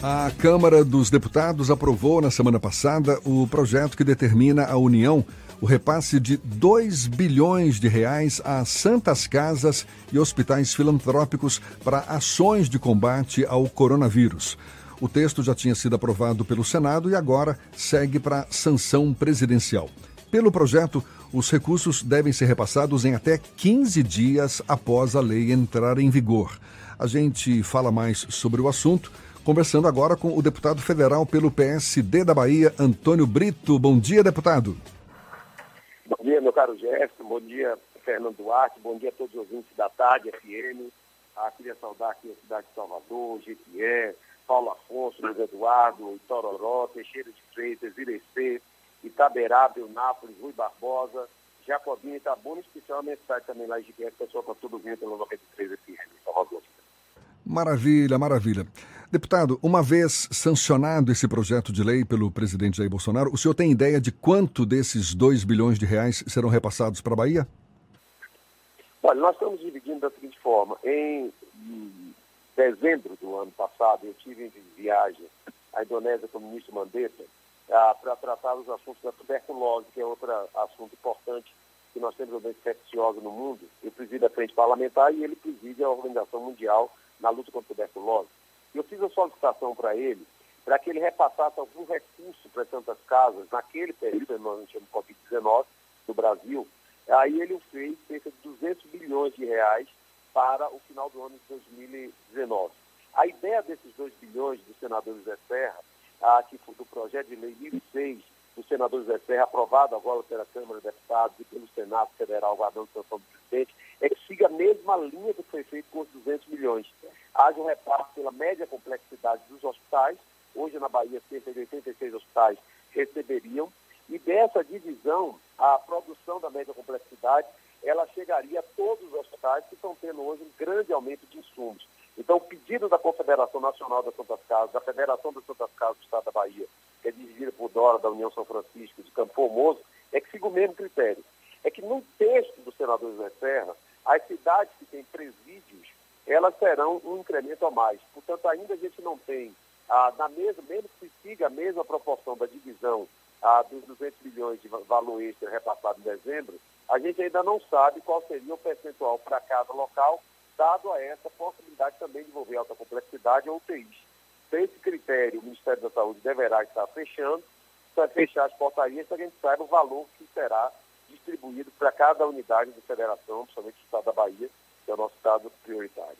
A Câmara dos Deputados aprovou na semana passada o projeto que determina à União o repasse de 2 bilhões de reais a santas casas e hospitais filantrópicos para ações de combate ao coronavírus. O texto já tinha sido aprovado pelo Senado e agora segue para sanção presidencial. Pelo projeto, os recursos devem ser repassados em até 15 dias após a lei entrar em vigor. A gente fala mais sobre o assunto Conversando agora com o deputado federal pelo PSD da Bahia, Antônio Brito. Bom dia, deputado. Bom dia, meu caro Jefferson. Bom dia, Fernando Duarte. Bom dia a todos os ouvintes da Tarde FM. Ah, queria saudar aqui a cidade de Salvador, Jequié, Paulo Afonso, Luiz Eduardo, Itororó, Teixeira de Freitas, Irecê, Itaberaba, Nápoles, Rui Barbosa, Jacobina Itabuna, especialmente cidade também lá em Jequié, o pessoal está tudo vindo pelo 93 FM, Salvador. Maravilha, maravilha. Deputado, uma vez sancionado esse projeto de lei pelo presidente Jair Bolsonaro, o senhor tem ideia de quanto desses 2 bilhões de reais serão repassados para a Bahia? Olha, nós estamos dividindo da seguinte forma. Em dezembro do ano passado, eu tive em viagem à Indonésia com o ministro Mandetta ah, para tratar os assuntos da tuberculose, que é outro assunto importante que nós temos uma infecciosa no mundo. Eu presido a frente parlamentar e ele preside a Organização Mundial na luta contra a tuberculose. Eu fiz a solicitação para ele para que ele repassasse algum recurso para tantas casas naquele período, nós não tínhamos Covid-19 no Brasil. Aí ele fez cerca de 200 bilhões de reais para o final do ano de 2019. A ideia desses 2 bilhões do senador José Serra, ah, que do projeto de lei 1006 do senador José Serra, aprovado agora pela Câmara de Deputados e pelo Senado Federal, guardando sanção do presidente, é que siga a mesma linha que foi feito com os 200 milhões. Haja um repasse pela média complexidade dos hospitais, hoje na Bahia cerca de 86 hospitais receberiam, e dessa divisão, a produção da média complexidade, ela chegaria a todos os hospitais que estão tendo hoje um grande aumento de insumos. Então, o pedido da Confederação Nacional das Santas Casas, da Federação das Santas Casas do Estado da Bahia, que é dirigida por Dora, da União São Francisco, de Campo Formoso, é que siga o mesmo critério. É que no texto do senador José Serra, as cidades que têm presídios, elas terão um incremento a mais. Portanto, ainda a gente não tem, ah, na mesma, mesmo que siga a mesma proporção da divisão ah, dos 200 milhões de valor extra repassado em dezembro, a gente ainda não sabe qual seria o percentual para cada local, dado a essa possibilidade também de envolver alta complexidade ou UTIs. Então, esse critério, o Ministério da Saúde deverá estar fechando, para fechar as portarias, para a gente saiba o valor que será distribuído para cada unidade da federação, principalmente o estado da Bahia, que é o nosso estado prioritário.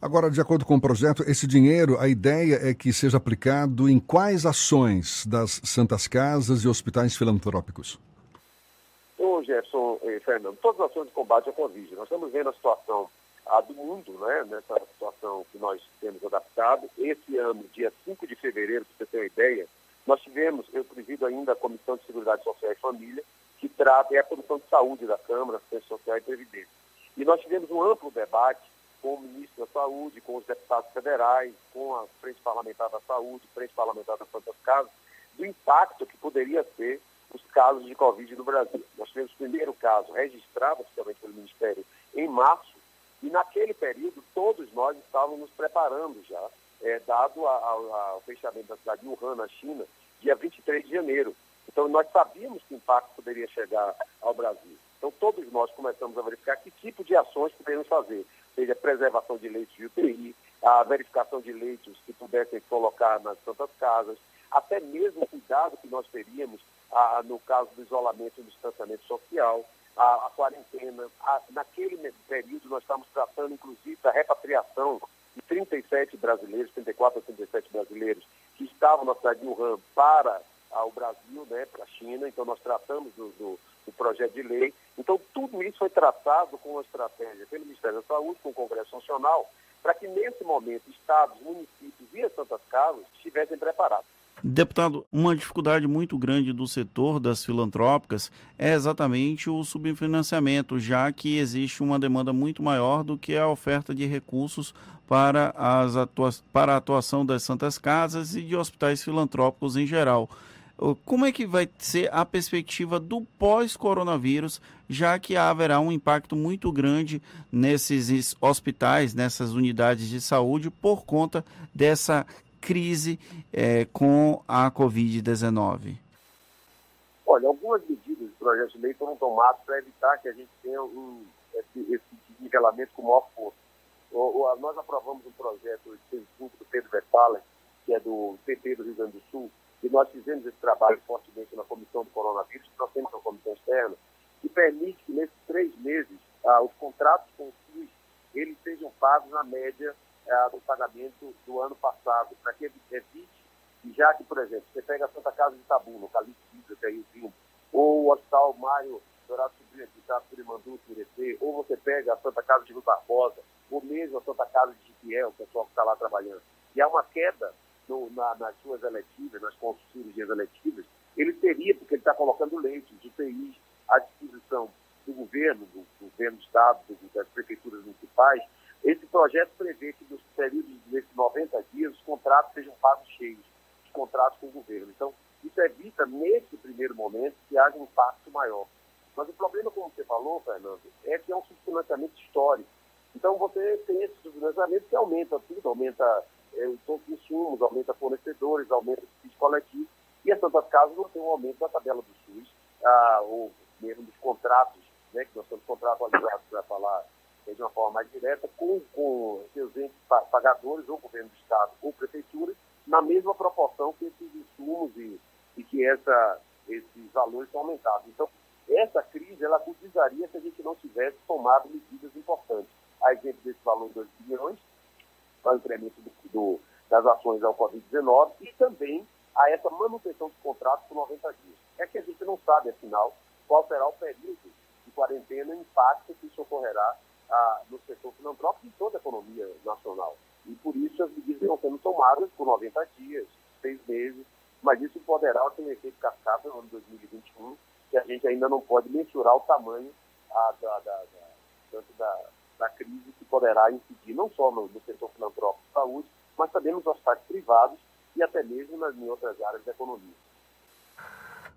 Agora, de acordo com o projeto, esse dinheiro, a ideia é que seja aplicado em quais ações das Santas Casas e hospitais filantrópicos? Ô, Jefferson e Fernando, todas as ações de combate à Covid. Nós estamos vendo a situação a do mundo, né, nessa situação que nós temos adaptado. Esse ano, dia 5 de fevereiro, para você ter uma ideia, nós tivemos, eu presido ainda a Comissão de Seguridade Social e Família, que trata, é a Comissão de Saúde da Câmara, Assistência Social e Previdência. E nós tivemos um amplo debate com o ministro da Saúde, com os deputados federais, com a Frente Parlamentar da Saúde, Frente Parlamentar das Santas Casas, do impacto que poderia ser os casos de Covid no Brasil. Nós tivemos o primeiro caso registrado oficialmente pelo Ministério em março, e naquele período todos nós estávamos nos preparando já, é, dado ao fechamento da cidade de Wuhan, na China, dia 23 de janeiro. Então, nós sabíamos que o impacto poderia chegar ao Brasil. Então, todos nós começamos a verificar que tipo de ações poderíamos fazer, seja preservação de leitos de UTI, a verificação de leitos que pudessem colocar nas santas casas, até mesmo o cuidado que nós teríamos no caso do isolamento e do distanciamento social, a, a quarentena. A, naquele período, nós estamos tratando, inclusive, da repatriação de 37 brasileiros, 34 a 37 brasileiros, que estavam na cidade de Wuhan para ao Brasil, né, para a China, então nós tratamos do, do, do, projeto de lei. Então, tudo isso foi tratado com uma estratégia pelo Ministério da Saúde, com o Congresso Nacional, para que nesse momento estados, municípios e as Santas Casas estivessem preparados. Deputado, uma dificuldade muito grande do setor das filantrópicas é exatamente o subfinanciamento, já que existe uma demanda muito maior do que a oferta de recursos para, as atua para a atuação das Santas Casas e de hospitais filantrópicos em geral. Como é que vai ser a perspectiva do pós-coronavírus, já que haverá um impacto muito grande nesses hospitais, nessas unidades de saúde, por conta dessa crise é, com a Covid-19? Olha, algumas medidas do projeto de lei foram tomadas para evitar que a gente tenha um, esse, esse nivelamento com maior força. O, o, nós aprovamos um projeto de do Pedro Westphalen, que é do PP do Rio Grande do Sul, nós fizemos esse trabalho fortemente na comissão do coronavírus, nós temos uma comissão externa, que permite que nesses três meses ah, os contratos com o SUS eles sejam pagos na média ah, do pagamento do ano passado, para que evite, já que, por exemplo, você pega a Santa Casa de Tabu, no Calixto que é Rio ou o Hospital Mário Dourado Sobrinho de Itato, Curimandu, Curecê, ou você pega a Santa Casa de Rio Barbosa, ou mesmo a Santa Casa de Jiquiel, o pessoal que está lá trabalhando. E há uma queda no, na, nas suas eletivas, nas cirurgias eletivas, ele teria, porque ele está colocando leitos, UTIs à disposição do governo, do, governo do Estado, do, das prefeituras municipais. Esse projeto prevê que nos períodos desses 90 dias os contratos sejam pagos cheios, os contratos com o governo. Então, isso evita, nesse primeiro momento, que haja um impacto maior. Mas o problema, como você falou, Fernando, é que é um subfinanciamento histórico. Então você tem esse subfinanciamento que aumenta tudo, aumenta é, os insumos, aumenta fornecedores, aumenta o coletivo. E a Santa Casa não tem um aumento da tabela do SUS, ah, ou mesmo dos contratos, né, que nós estamos contratualizados para falar de uma forma mais direta, com, com seus entes pagadores, ou governo do Estado, ou prefeitura, na mesma proporção que esses insumos e, e que essa, esses valores são aumentados. Então, essa crise ela agudizaria se a gente não tivesse tomado medidas importantes. A exemplo desse valor de 2 bilhões, para o incremento do, do, das ações ao Covid-19 e também a essa manutenção dos contratos por 90 dias. É que a gente não sabe, afinal, qual será o período de quarentena e o impacto que isso ocorrerá ah, no setor filantrópico e toda a economia nacional. E por isso as medidas estão sendo tomadas por 90 dias, seis meses, mas isso poderá ter um efeito cascata no ano 2021 que a gente ainda não pode mensurar o tamanho a, da, da, da, da, da, crise que poderá incidir não só no, no setor filantrópico de saúde, mas também nos hospitais privados e até mesmo nas, em outras áreas da economia.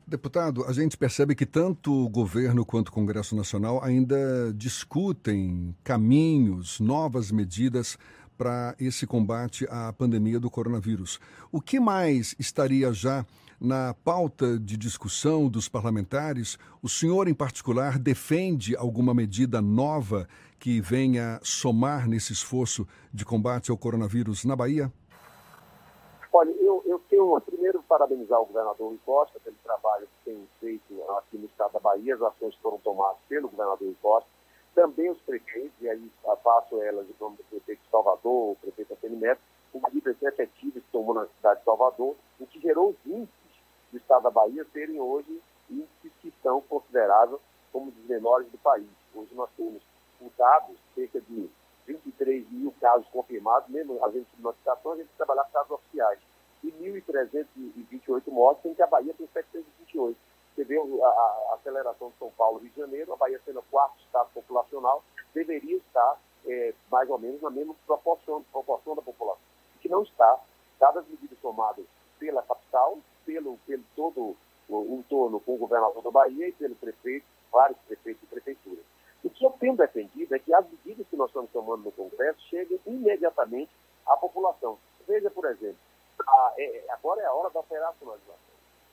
Deputado, a gente percebe que tanto o governo quanto o Congresso Nacional ainda discutem caminhos, novas medidas para esse combate à pandemia do coronavírus. O que mais estaria já na pauta de discussão dos parlamentares, o senhor, em particular, defende alguma medida nova que venha somar nesse esforço de combate ao coronavírus na Bahia? Olha, eu, eu tenho primeiro parabenizar o governador Rui Costa pelo trabalho que tem feito aqui no estado da Bahia, as ações foram tomadas pelo governador Rui Costa, também os prefeitos, e aí faço elas em nome do prefeito de Salvador, o prefeito Antônio Neto, medidas efetivas que tomou na cidade de Salvador, o que gerou os índices do estado da Bahia serem hoje índices que são considerados como dos menores do país. Hoje nós temos dados, cerca de 23 mil casos confirmados, mesmo havendo notificação, a gente trabalhar com casos oficiais. E 1.328 mortes, sendo que a Bahia tem 728. Você vê a, a, aceleração de São Paulo Rio de Janeiro, a Bahia sendo o quarto estado populacional, deveria estar é, mais ou menos na mesma proporção, proporção da população. Que não está, dadas as medidas tomadas pela capital, pelo, pelo todo o entorno com o governador da Bahia e pelo prefeito, vários prefeitos e prefeituras. Que eu tenho defendido é que as medidas que nós estamos tomando no Congresso cheguem imediatamente à população. Veja, por exemplo, a, é, agora é a hora da operacionalização.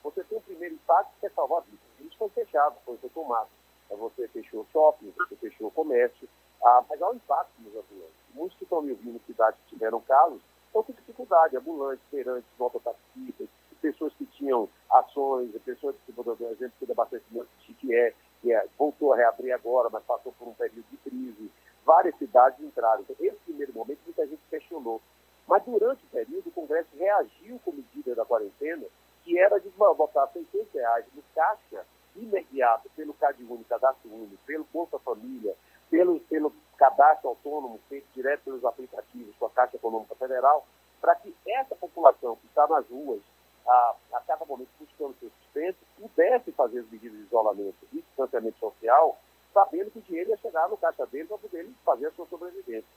Você tem o primeiro impacto que é salvar vidas. Isso foi fechado, foi, foi tomado. É, você fechou shopping, você fechou comércio, ah, mas há um impacto nos ambulantes. Muitos que estão me ouvindo cidades que tiveram casos estão com dificuldade, ambulantes, feirantes, mototaxistas, pessoas que tinham ações, pessoas que, por exemplo, que do abastecimento de Chiquié, que é, voltou a reabrir agora, mas passou por um período de crise. Várias cidades entraram. Então, esse primeiro momento, muita gente questionou. Mas durante o período, o Congresso reagiu com medida da quarentena, que era de botar 600 reais no caixa imediato pelo Cade Único, Cadastro Único, pelo Bolsa Família, pelo, pelo cadastro autônomo feito direto pelos aplicativos com a Caixa Econômica Federal, para que essa população que está nas ruas, a, a cada momento buscando seu sustento, pudesse fazer as medidas de isolamento e distanciamento social, sabendo que o dinheiro ia chegar no caixa dele para poder fazer a sua sobrevivência.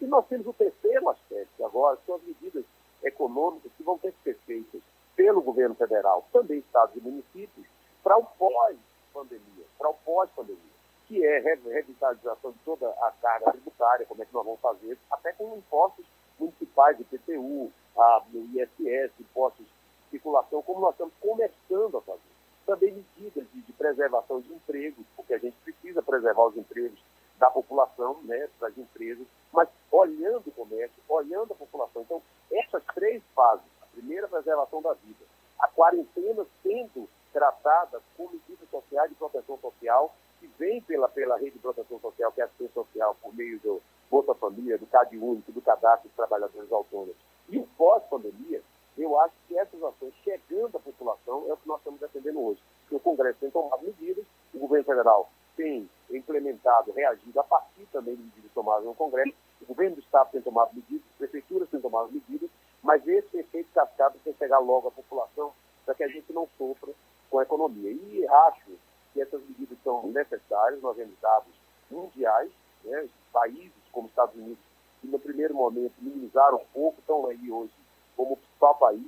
E nós temos o terceiro aspecto agora, que são as medidas econômicas que vão ter que ser feitas pelo governo federal, também estados e municípios, para o pós-pandemia, para o pós-pandemia, que é revitalização de toda a carga tributária, como é que nós vamos fazer, até com impostos municipais, IPTU, a, ISS, impostos circulação, como nós estamos começando a fazer. Também medidas de, de preservação de empregos, porque a gente precisa preservar os empregos da população, né, das empresas, mas olhando o comércio, olhando a população. Então, essas três fases, a primeira, a preservação da vida, a quarentena sendo tratada com medidas sociais de proteção social, que vem pela, pela rede de proteção social, que é a assistência social, por meio do Bolsa Família, do CAD Único, do Cadastro dos Trabalhadores Autônomos. E o pós-pandemia, eu acho que essas ações chegando à população é o que nós estamos defendendo hoje. Porque o Congresso tem tomado medidas, o governo federal tem implementado, reagido a partir também de medidas tomadas no Congresso, o governo do Estado tem tomado medidas, as prefeituras têm tomado medidas, mas esse efeito cascado tem que chegar logo à população para que a gente não sofra com a economia. E acho que essas medidas são necessárias, nós temos dados mundiais, né, países como Estados Unidos, que no primeiro momento minimizaram um pouco, estão aí hoje como o principal país,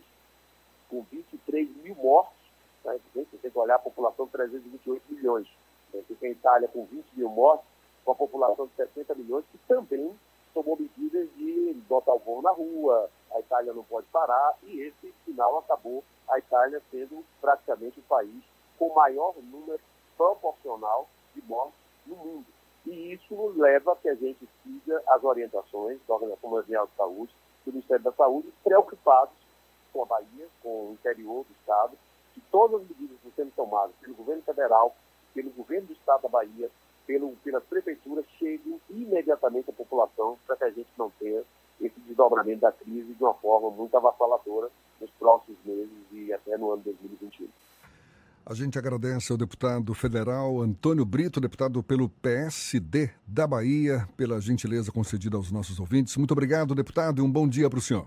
com 23 mil mortos, né, você tem que olhar a população de 328 milhões, né, você tem a Itália com 20 mil mortos, com a população de 60 milhões, que também tomou medidas de botar o voo na rua, a Itália não pode parar, e esse final acabou a Itália sendo praticamente o país com maior número proporcional de mortes no mundo. E isso leva a que a gente siga as orientações da Organização Mundial de Saúde, do Ministério da Saúde, preocupados com a Bahia, com o interior do Estado, que todas as medidas que estão sendo tomadas pelo governo federal, pelo governo do Estado da Bahia, pelo, pelas prefeituras, cheguem imediatamente à população para que a gente não tenha esse desdobramento da crise de uma forma muito avassaladora nos próximos meses e até no ano 2021. A gente agradece ao deputado federal Antônio Brito, deputado pelo PSD da Bahia, pela gentileza concedida aos nossos ouvintes. Muito obrigado, deputado, e um bom dia para o senhor.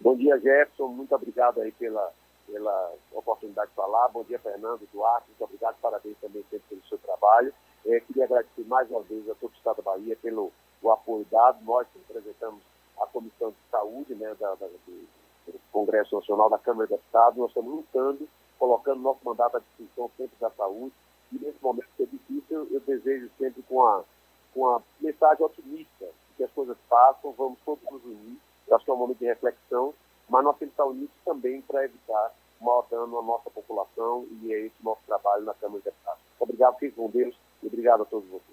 Bom dia, Jefferson. Muito obrigado aí pela, pela oportunidade de falar. Bom dia, Fernando, Duarte. Muito obrigado. Parabéns também sempre pelo seu trabalho. É, queria agradecer mais uma vez a todo o Estado da Bahia pelo o apoio dado. Nós que representamos a Comissão de Saúde né, da, da, do, Congresso Nacional da Câmara de Estado, nós estamos lutando colocando nosso mandato à disposição sempre da saúde. E nesse momento que é difícil, eu desejo sempre com a, com a mensagem otimista, que as coisas passam, vamos todos nos unir. Eu acho que é um momento de reflexão, mas nós temos que estar unidos também para evitar maior dano à nossa população e é esse nosso trabalho na Câmara de Deputados. Obrigado, fiquem com Deus e obrigado a todos vocês.